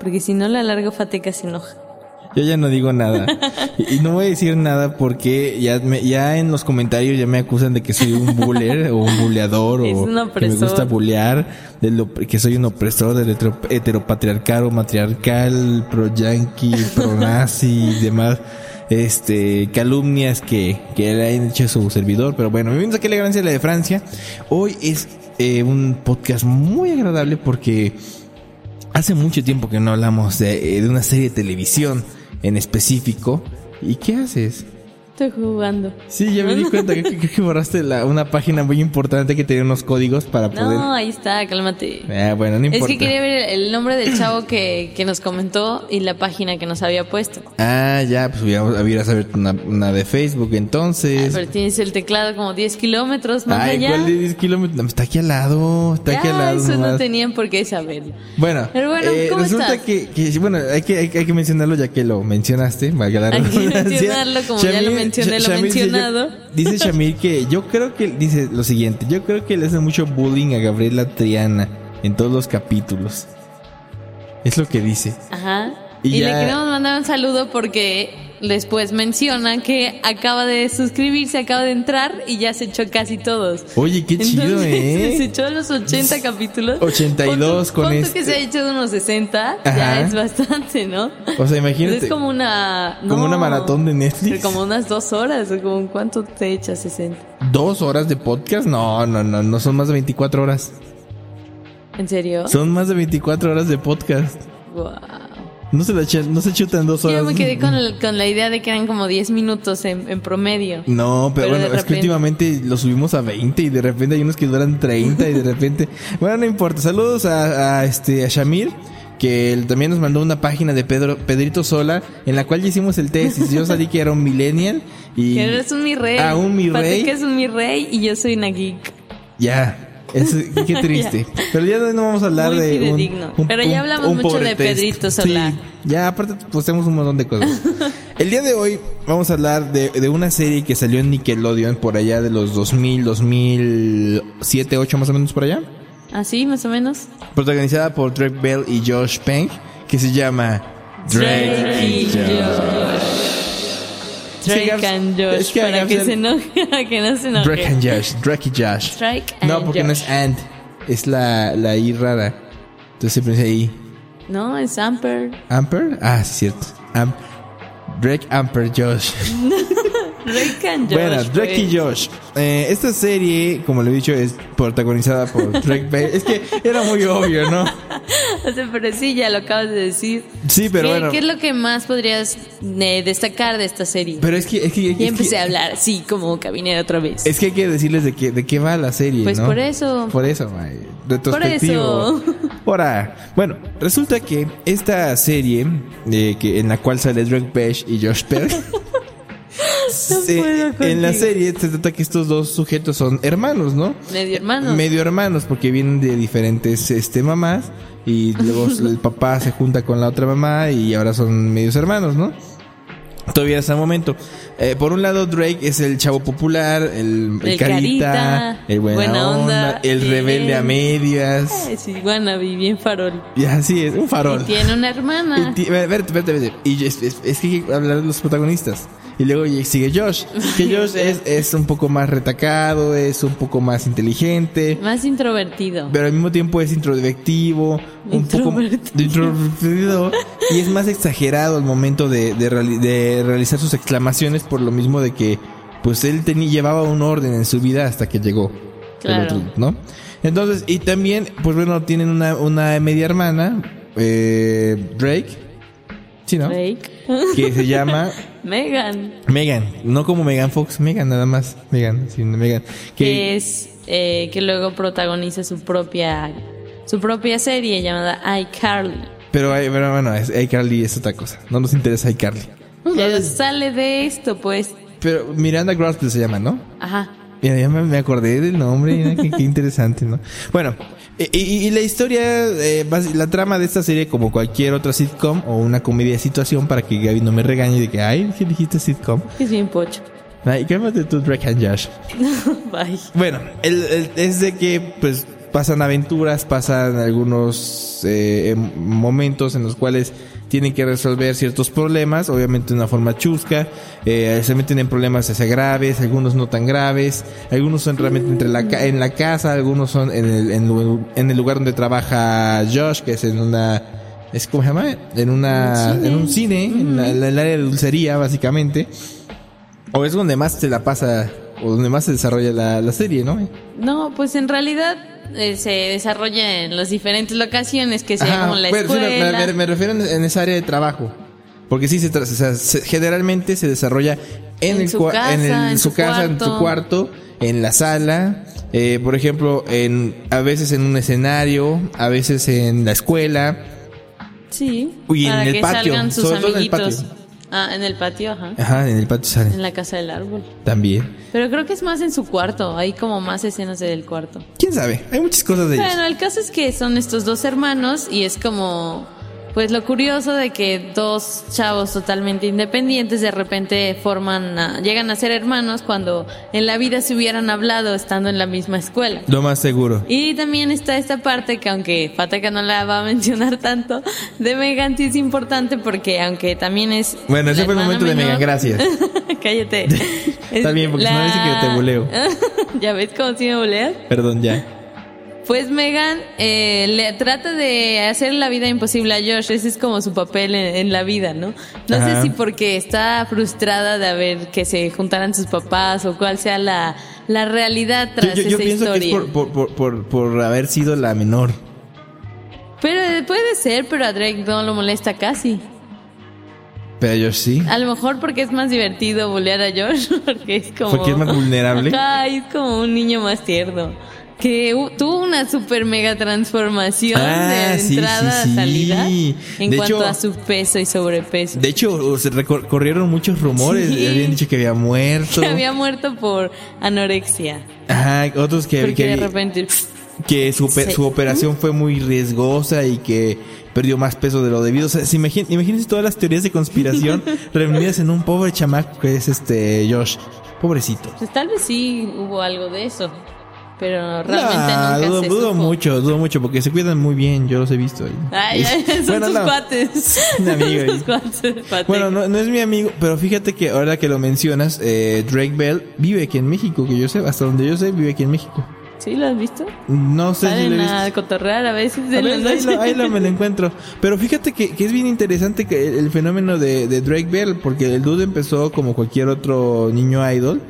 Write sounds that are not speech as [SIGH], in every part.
Porque si no la largo Fateca se enoja. Yo ya no digo nada. [LAUGHS] y no voy a decir nada porque ya, me- ya en los comentarios ya me acusan de que soy un buller o un buleador [LAUGHS] o un que me gusta bulear, de lo- que soy un opresor del hetero- heteropatriarcado, matriarcal, pro yankee, pro nazi y demás. Este, calumnias que, que le han hecho su servidor, pero bueno, bienvenidos a que elegancia la de Francia. Hoy es eh, un podcast muy agradable porque Hace mucho tiempo que no hablamos de, eh, de una serie de televisión en específico. ¿Y qué haces? Estoy jugando. Sí, ya me di cuenta que, que- que borraste la- una página muy importante que tenía unos códigos para poder... No, ahí está, cálmate. Ah, bueno, no Es importa. que quería ver el nombre del chavo que, que nos comentó y la página que nos había puesto. Ah, ya, pues hubiera, hubiera saber una, una de Facebook entonces. Pero tienes el teclado como 10 kilómetros más Ay, allá. ¿cuál de 10 kilómetros? No, Está aquí al lado, está aquí al lado. eso no nomás. tenían por qué saberlo. Bueno, Pero bueno, eh, ¿cómo resulta estás? que, que, bueno, hay que, hay, hay que mencionarlo ya que lo mencionaste, Hay que mencionarlo como ya lo mencioné, lo dice, mencionado. yo- Dice Shamir que yo creo que, dice lo siguiente, yo creo que le hace mucho bullying a Gabriela Triana en todos los capítulos. Es lo que dice. Ajá. Y Y, ya- le queremos mandar un saludo porque después menciona que acaba de suscribirse, acaba de entrar y ya se echó casi todos. Oye, qué chido, Entonces, [LAUGHS] Se ¿eh? echó los 80 capítulos. 82 Pon tú- con pon tú este. que se ha hecho de unos 60, Ajá. ya es bastante, ¿no? O sea, imagínate. Es como una... Como una maratón de Netflix. Como unas dos horas, o como ¿cuánto te echas 60? ¿Dos horas de podcast? No, no, no, no son más de 24 horas. ¿En serio? Son más de 24 horas de podcast. Wow. No se, la ch- no se chutan dos horas. Yo me quedé con, el- con la idea de que eran como 10 minutos en, en promedio. No, pero, bueno, es que últimamente lo subimos a 20 y de repente hay unos que duran 30 y de repente... bueno, no importa. Saludos a, a, este a Shamir, que él también nos mandó una página de Pedro Pedrito Sola en la cual ya hicimos el test y yo salí que era un millennial y Que eres un mi rey. Ah, un mi rey. que es un mi rey y yo soy una geek. ya. Es, qué triste. [LAUGHS] Pero ya no vamos a hablar Muy de un, fidedigno. Pero ya hablamos mucho pobre de. Pedrito Sola. Sí, ya aparte postemos un montón de cosas. [LAUGHS] El día de hoy vamos a hablar de, de una serie que salió en Nickelodeon por allá de los 2000, 2007, 8 más o menos por allá. Así, más o menos. Protagonizada por Drake Bell y Josh Penk, que se llama Drake y Josh. Drake and Josh. es que para que se enoje, [LAUGHS] que no se enoje. Drake and Josh, Drake y Josh. Drake and No, porque no Josh. es and, es la, la I rara. Entonces se pronuncia I. No, es Amper. Amper? Ah, sí, cierto. Am- Drake, Amper, Josh. [LAUGHS] Drake and Josh. bueno, Drake y pues. Josh. Eh, esta serie, como lo he dicho, es protagonizada por [LAUGHS] Drake Bell. Es que era muy obvio, ¿no? [LAUGHS] O sea, pero sí, ya lo acabas de decir. Sí, pero ¿Qué, bueno. qué es lo que más podrías eh, destacar de esta serie? Pero es que, es que, empecé que- a hablar así como cabinera otra vez. Es que hay que decirles de qué, de qué va la serie, Pues ¿no? por eso. Por eso, ay, retrospectivo. Por eso. Ahora, bueno, resulta que esta serie eh, que en la cual sale Drake Bell y Josh Peck [LAUGHS] se- en la serie se trata que estos dos sujetos son hermanos, ¿no? Medio hermano. Medio hermanos, porque vienen de diferentes este mamás y luego [LAUGHS] el papá se junta con la otra mamá y ahora son medios hermanos, ¿no? Todavía hasta el momento. Eh, por un lado, Drake es el chavo popular, el, el El carita, carita, el buena, buena onda, onda, el bien. rebelde a medias. Eh, Sí, wannabe, bien farol. Y así es, un farol. Y tiene una hermana. Y Vete, vete, vete. Y es, es- es que hay que hablar de los protagonistas. Y luego sigue Josh. Que [LAUGHS] Josh es, es un poco más retacado, es un poco más inteligente. Más introvertido. Pero al mismo tiempo es introspectivo, un poco Introvertido. [LAUGHS] y es más exagerado al momento de, de reali- de realizar sus exclamaciones por lo mismo de que pues él tenía, llevaba un orden en su vida hasta que llegó Claro. el otro, ¿no? Entonces, y también, pues bueno, tienen una, una media hermana, eh, Drake. Sí, ¿no? Drake. Que se llama [LAUGHS] Megan. Megan. No como Megan Fox, Megan nada más. Megan, sí, Megan. Que Que, es eh, que luego protagoniza su propia su propia serie llamada iCarly. Pero, hay- pero bueno, es, iCarly es otra cosa. No nos interesa iCarly. Pero sale de esto, pues. Pero Miranda Grosbell se llama, ¿no? Ajá. Mira, ya me, me acordé del nombre, mira, qué, qué interesante, ¿no? Bueno, y, y- y la historia, eh, la trama de esta serie, como cualquier otra sitcom o una comedia de situación, para que Gaby no me regañe de que, ay, ¿qué dijiste sitcom? Es bien pocho. Ay, cálmate tú, Drake and Josh. [LAUGHS] Bye. Bueno, el, el- es de que, pues, pasan aventuras, pasan algunos eh, em- momentos en los cuales tienen que resolver ciertos problemas, obviamente de una forma chusca, eh, se meten en problemas graves, algunos no tan graves, algunos son realmente entre la ca- en la casa, algunos son en el, en, el lugar donde trabaja Josh, que es en una, es ¿cómo se llama? En una, Un cine. en un cine, en, la- en el área de dulcería, básicamente. O es donde más se la pasa, o donde más se desarrolla la, la serie, ¿no? No, pues en realidad eh, se desarrolla en las diferentes locaciones que sea Ajá, como la bueno, sí, me- escuela. me, me- refiero en, esa área de trabajo. Porque sí, se, tra- o sea, se- generalmente se desarrolla en, En el su casa, en, el- en su su casa, en su cuarto. en la sala, eh, por ejemplo, en a veces en un escenario, a veces en la escuela. Sí. Uy, en el que patio, salgan sus sobre todo en el patio. Ah, en el patio, ajá. Ajá, en el patio En salen la casa del árbol. también. Pero creo que es más en su cuarto. Hay como más escenas del cuarto. ¿Quién sabe? Hay muchas cosas de ellos. Bueno, el caso es que son estos dos hermanos y es como, pues lo curioso de que dos chavos totalmente independientes de repente forman, a- llegan a ser hermanos cuando en la vida se hubieran hablado estando en la misma escuela. Lo más seguro. Y también está esta parte que aunque Pataka no la va a mencionar tanto, de Megan sí es importante porque aunque también es... Bueno, ese fue el momento de Megan, gracias. [LAUGHS] Cállate. Está bien, porque no dice que te buleo. [LAUGHS] ¿Ya ves cómo si me buleas? Perdón, ya. Pues Megan eh, le trata de hacer la vida imposible a Josh, ese es como su papel en, en la vida, ¿no? No Ajá. sé si porque está frustrada de ver que se juntaran sus papás o cuál sea la, la realidad tras yo- yo esa pienso que es historia. por, por, por, por, haber sido la menor. Pero eh, puede ser, pero a Drake no lo molesta casi. Pero yo sí. A lo mejor porque es más divertido bolear a Josh, [LAUGHS] porque es como... Porque es más vulnerable. Ajá, es como un niño más tierno. Que tuvo una super mega transformación Ah, de entrada sí, sí. a salida en De cuanto hecho- a su peso y sobrepeso. De hecho, se corrieron muchos rumores. Habían dicho que había [LAUGHS] muerto. Que había muerto por anorexia. Ajá, otros que, Porque que, de repente... que su, operación fue muy riesgosa y que perdió más peso de lo debido. O sea, se imagin- imagínense todas las teorías de conspiración [LAUGHS] reunidas en un pobre chamaco que es este Josh. Pobrecito. Pues tal vez sí hubo algo de eso. Pero realmente Nah, nunca dudo, se dudo supo. mucho, dudo mucho porque se cuidan muy bien. Yo los he visto ahí. Ay, ay, son Bueno, sus no. cuates. Un amigo ahí. [LAUGHS] sus cuates. Bueno, no, no es mi amigo, pero fíjate que ahora que lo mencionas, eh, Drake Bell vive aquí en México, que yo sé, hasta donde yo sé, vive aquí en México. ¿Sí lo has visto? No sé si Salen lo he visto. a cotorrear a veces A ver, ahí, lo, ahí lo me lo [LAUGHS] encuentro. Pero fíjate que, que es bien interesante que el, el fenómeno de, de Drake Bell, porque el dude empezó como cualquier otro niño idol.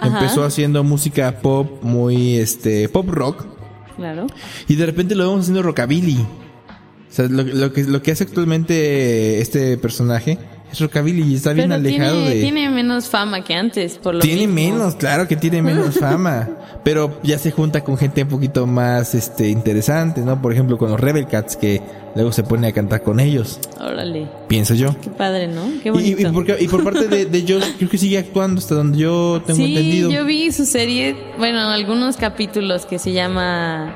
Ajá. Empezó haciendo música pop muy, este, pop rock. Claro. Y de repente lo vemos haciendo rockabilly. O sea, lo, lo que, lo que hace actualmente este personaje es rockabilly y está bien Pero alejado tiene, de... tiene menos fama que antes, por lo Tiene mismo. menos, claro que tiene menos [LAUGHS] fama. Pero ya se junta con gente un poquito más este interesante, ¿no? Por ejemplo, con los Rebel Cats, que luego se pone a cantar con ellos, Órale. pienso yo. Qué padre, ¿no? Qué bonito. y, por parte de, de Josh, [LAUGHS] creo que sigue actuando hasta donde yo tengo sí, entendido. yo vi su serie, bueno, algunos capítulos que se llama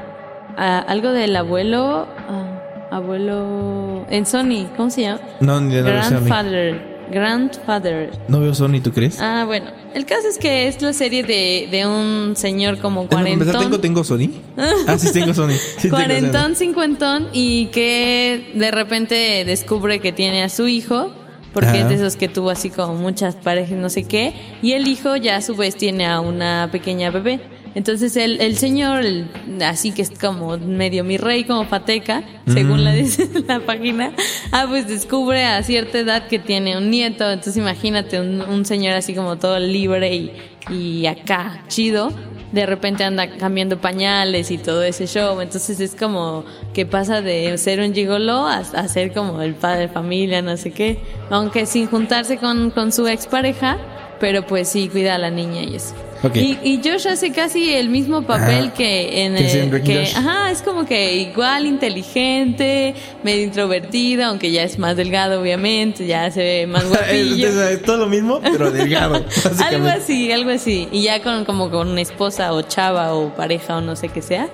ah, algo del abuelo, ah, abuelo en Sony, ¿cómo se llama? No, ni mí. Grandfather. Grandfather. No veo Sony, ¿tú crees? Ah, bueno. El caso es que es la serie de, de un señor como empezar, ¿tengo, cuarentón. tengo Sony? Ah, sí, tengo Sony. [LAUGHS] Sí, tengo cuarentón, Sony. cincuentón y que de repente descubre que tiene a su hijo. Porque Ajá. es de esos que tuvo así como muchas parejas, no sé qué. Y el hijo ya a su vez tiene a una pequeña bebé. Entonces el, el señor, el- así que es como medio mi rey, como pateca, según Mm. la dice [LAUGHS] la página, ah, pues descubre a cierta edad que tiene un nieto. Entonces imagínate un, un señor así como todo libre y, y acá, chido. de repente anda cambiando pañales y todo ese show. Entonces es como que pasa de ser un gigolo a, a ser como el padre de familia, no sé qué. Aunque sin juntarse con, con su expareja, pero pues sí cuida a la niña y eso. Ok. Y, y Josh hace casi el mismo papel Ajá. que en es el que, ajá, es como que igual inteligente, medio introvertido, aunque ya es más delgado obviamente, ya se ve más [LAUGHS] guapillo. Es, es todo lo mismo, pero delgado. [LAUGHS] algo así, algo así. Y ya con como con una esposa o chava o pareja o no sé qué sea.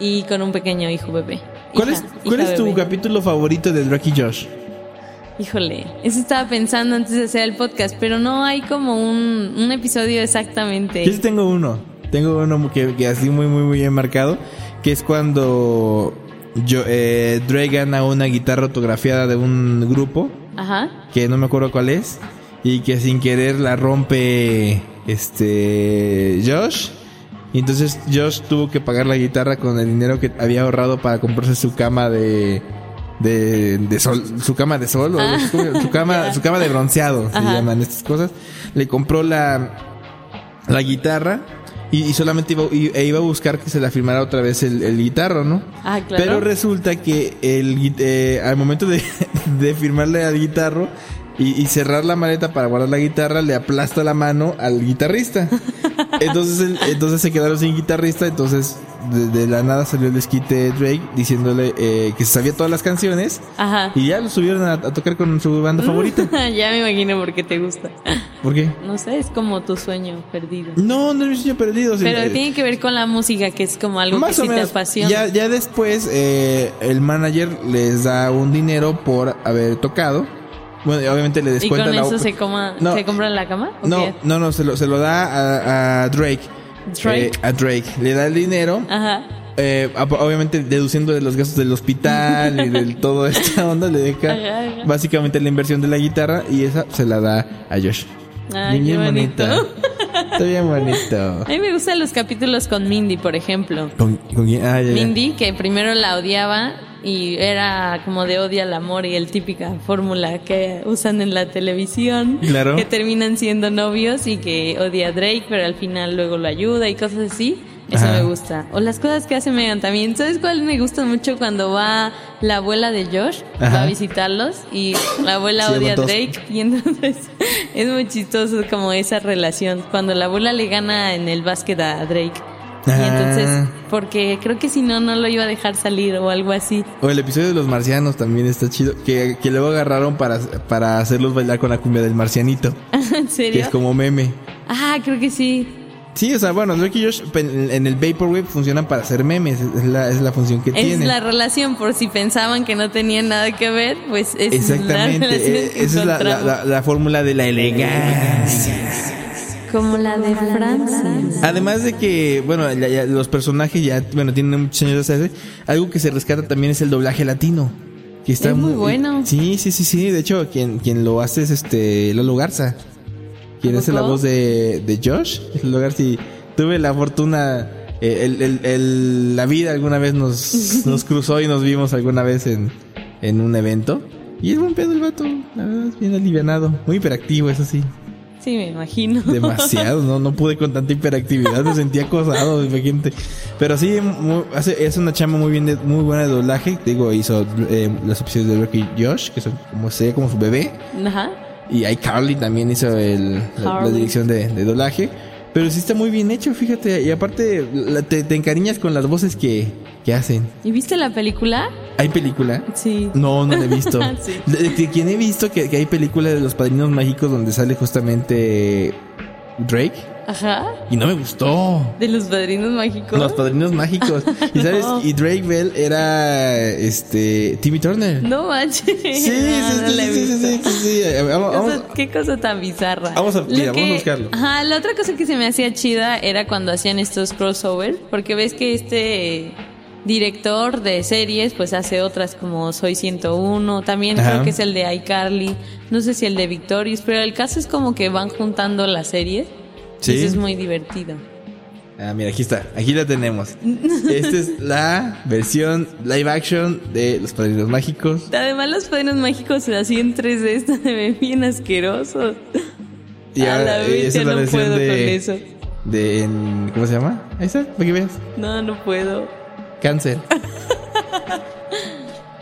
Y con un pequeño hijo bebé. ¿Cuál Hija- es, cuál es tu bebé. capítulo favorito de Drake y Josh? Híjole, eso estaba pensando antes de hacer el podcast, pero no hay como un, un episodio exactamente. Yo sí tengo uno. Tengo uno que, que así muy, muy, muy bien marcado. Que es cuando yo, eh, Drake gana una guitarra autografiada de un grupo. Ajá. Que no me acuerdo cuál es. Y que sin querer la rompe este Josh. Y entonces Josh tuvo que pagar la guitarra con el dinero que había ahorrado para comprarse su cama de de, de sol, su cama de sol, o Ah. su, su cama, [LAUGHS] su cama de bronceado, se llaman estas cosas. Le compró la, la guitarra y, y solamente iba, y- e iba a buscar que se la firmara otra vez el, el guitarro, ¿no? Ah, claro. Pero resulta que el, eh, al momento de, [LAUGHS] de firmarle al guitarro y, y cerrar la maleta para guardar la guitarra, le aplasta la mano al guitarrista. [LAUGHS] Entonces, entonces se quedaron sin guitarrista, entonces de, de la nada salió el desquite Drake diciéndole eh, que se sabía todas las canciones Ajá. y ya lo subieron a, a tocar con su banda [LAUGHS] favorita. ya me imagino por qué te gusta. ¿Por qué? No sé, es como tu sueño perdido. No, no es mi sueño perdido. Pero tiene que ver con la música, que es como algo Más que o sí te menos. apasiona. Ya, ya después eh, el manager les da un dinero por haber tocado. Bueno, y obviamente le ¿Y descuenta con la eso se, coma, No. se compra la cama? ¿o No, qué? no, no, se lo, se lo da a, a Drake. Drake. Eh, a Drake. Le da el dinero. Ajá. eh, obviamente deduciendo de los gastos del hospital y de [LAUGHS] todo esta onda, le deja Ajá, ajá. básicamente la inversión de la guitarra y esa se la da a Josh. Ay, Bien bonito. Está bien bonito. A mí me gustan los capítulos con Mindy, por ejemplo. ¿Con, con quién? Ah, ya, ya. Mindy, que primero la odiaba y era como de odia al amor y el típica fórmula que usan en la televisión. Claro. Que terminan siendo novios y que odia a Drake, pero al final luego lo ayuda y cosas así. Eso Ajá. me gusta. O las cosas que hace Megan también. ¿Sabes cuál me gusta mucho cuando va la abuela de Josh? Va a visitarlos y la abuela odia a. Drake. Y entonces [LAUGHS] es muy chistoso como esa relación. Cuando la abuela le gana en el básquet a Drake. Y Ah. entonces, porque creo que si no, no lo iba a dejar salir o algo así. O el episodio de los marcianos también está chido. Que, que luego agarraron para, para hacerlos bailar con la cumbia del marcianito. [LAUGHS] ¿En Que serio? es como meme. Ah, creo que sí. Sí, o sea, bueno, Drake y Josh en, el Vaporwave funcionan para hacer memes. Es la, es la función que Es tienen. la relación, por si pensaban que no tenían nada que ver, pues es la Exactamente. relación eh, que esa es la, la, la- la fórmula de la elegancia. Como la de Francia. Además de que, bueno, ya- ya los personajes ya, bueno, tienen muchos años de hacerse. Algo que se rescata también es el doblaje latino. Que está Es muy bueno. Sí, sí, sí, sí. De hecho, quien, quien lo hace es este Lalo Garza. Quien ¿A hace la voz de, de Josh. [LAUGHS] Es Lalo Garza. Y tuve la fortuna. eh, el, el- el- la vida alguna vez nos, [LAUGHS] nos cruzó y nos vimos alguna vez en, en un evento. Y es buen pedo el vato. La verdad, es bien alivianado. Muy hiperactivo, eso sí. Sí, me imagino. Demasiado, no, no pude con tanta hiperactividad, me sentía acosado, [LAUGHS] imagínate. Pero sí, mu- hace, es una chamba muy bien, de- muy buena de doblaje. Digo, hizo eh, las opciones de Drake y Josh, que son como sería como su bebé. Ajá. Y iCarly también hizo el, la, la Carly. dirección de, de doblaje. Pero sí está muy bien hecho, fíjate. Y aparte, la- te, te encariñas con las voces que, que hacen. ¿Y viste la película? ¿Hay película? Sí. No, no la he visto. [LAUGHS] Sí. De, de quien he visto que, que hay películas de los padrinos mágicos donde sale justamente Drake. Ajá. Y no me gustó. De los padrinos mágicos. Los padrinos mágicos. [LAUGHS] Y sabes, No. y Drake Bell era este Timmy Turner. No manches. Sí, sí, No, sí, sí, sí, sí, Vamos, qué cosa tan bizarra. Vamos a- mira, vamos a buscarlo. Ajá, la otra cosa que se me hacía chida era cuando hacían estos crossover, porque ves que este director de series pues hace otras como Soy 101, también Ajá. creo que es el de iCarly, no sé si el de Victorious, pero el caso es como que van juntando las series. Sí. Eso es muy divertido. Ah, mira, aquí está. Aquí la tenemos. Esta es la versión live action de Los Padrinos Mágicos. Además los padrinos mágicos así en 3D están se bien asquerosos. Y a ahora, la eh, esa no puedo de- con eso. de en- ¿cómo se llama? Está, para que veas. No, no puedo. Cáncer.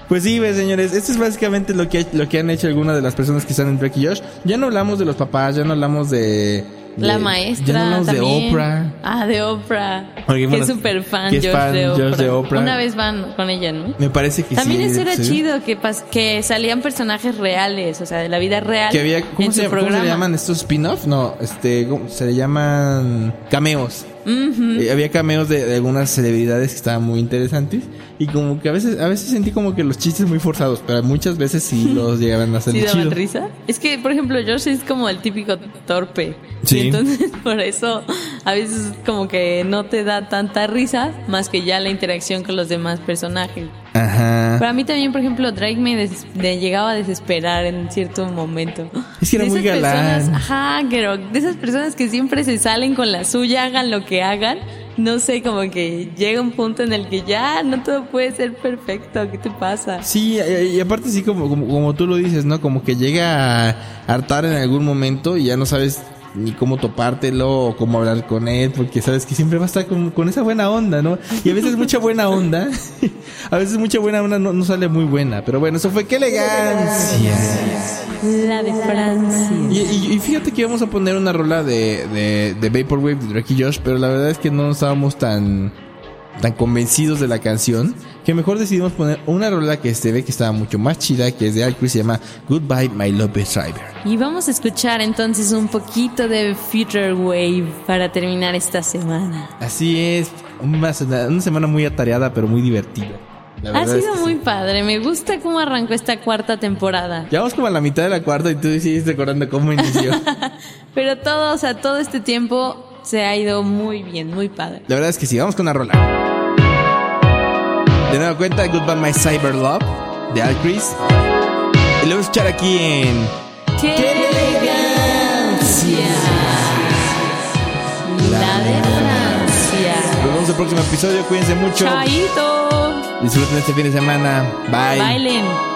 Pues sí, ve, señores, esto es básicamente lo que, lo que han hecho algunas de las personas que están en Drake y Josh. Ya no hablamos de los papás, ya no hablamos de... de- La maestra Ya no hablamos también. de Oprah. Ah, de Oprah. Porque, que es súper fan, Josh, fan de Oprah. Josh de Oprah. Una vez van con ella, ¿no? Me parece que También sí. eso era sí. chido, que, pas- que salían personajes reales, o sea, de la vida real. Que había, ¿cómo, en se, su cómo se programa. le llaman estos spin-off? No, este, ¿cómo? se le llaman cameos. Eh, había cameos de, de algunas celebridades que estaban muy interesantes y como que a veces, a veces sentí como que los chistes muy forzados, pero muchas veces sí [LAUGHS] los llegaban a hacer ¿Sí daban chido. risa? Es que, por ejemplo, Josh es como el típico torpe. Sí. Y entonces, [LAUGHS] por eso, a veces como que no te da tanta risa más que ya la interacción con los demás personajes. Ajá. Pero a mí también, por ejemplo, Drake me, des- me llegaba a desesperar en cierto momento. Es que era De muy esas galán. personas- ajá, pero de esas personas que siempre se salen con la suya, hagan lo que hagan. No sé, como que llega un punto en el que ya no todo puede ser perfecto. ¿Qué te pasa? Sí, y, y aparte sí, como, como, como tú lo dices, ¿no? Como que llega a hartar en algún momento y ya no sabes ni cómo topártelo o cómo hablar con él, porque sabes que siempre va a estar con, con esa buena onda, ¿no? Y a veces mucha buena onda, [LAUGHS] a veces mucha buena onda no, no sale muy buena, pero bueno, eso fue qué elegancia. La de Francia. Y, y- y fíjate que íbamos a poner una rola de, de, de Vaporwave de Drake y Josh, pero la verdad es que no estábamos tan, tan convencidos de la canción, que mejor decidimos poner una rola que se ve que estaba mucho más chida, que es de Alcris, se llama Goodbye My Love Driver. Y vamos a escuchar entonces un poquito de Future Wave para terminar esta semana. Así es, una, semana muy atareada, pero muy divertida. Ha es sido que muy sí. padre, me gusta cómo arrancó esta cuarta temporada. Ya vamos como a la mitad de la cuarta y tú sigues recordando cómo inició. [LAUGHS] Pero todo, o sea, todo este tiempo se ha ido muy bien, muy padre. La verdad es que sí, vamos con una rola. De nueva cuenta, Goodbye My Cyber Love de Al Chris. Y lo voy a escuchar aquí en. ¡Qué elegancia! La de Francia. Nos vemos el próximo episodio. Cuídense mucho. Chaito. Disfruten este fin de semana. Bye. Bailen.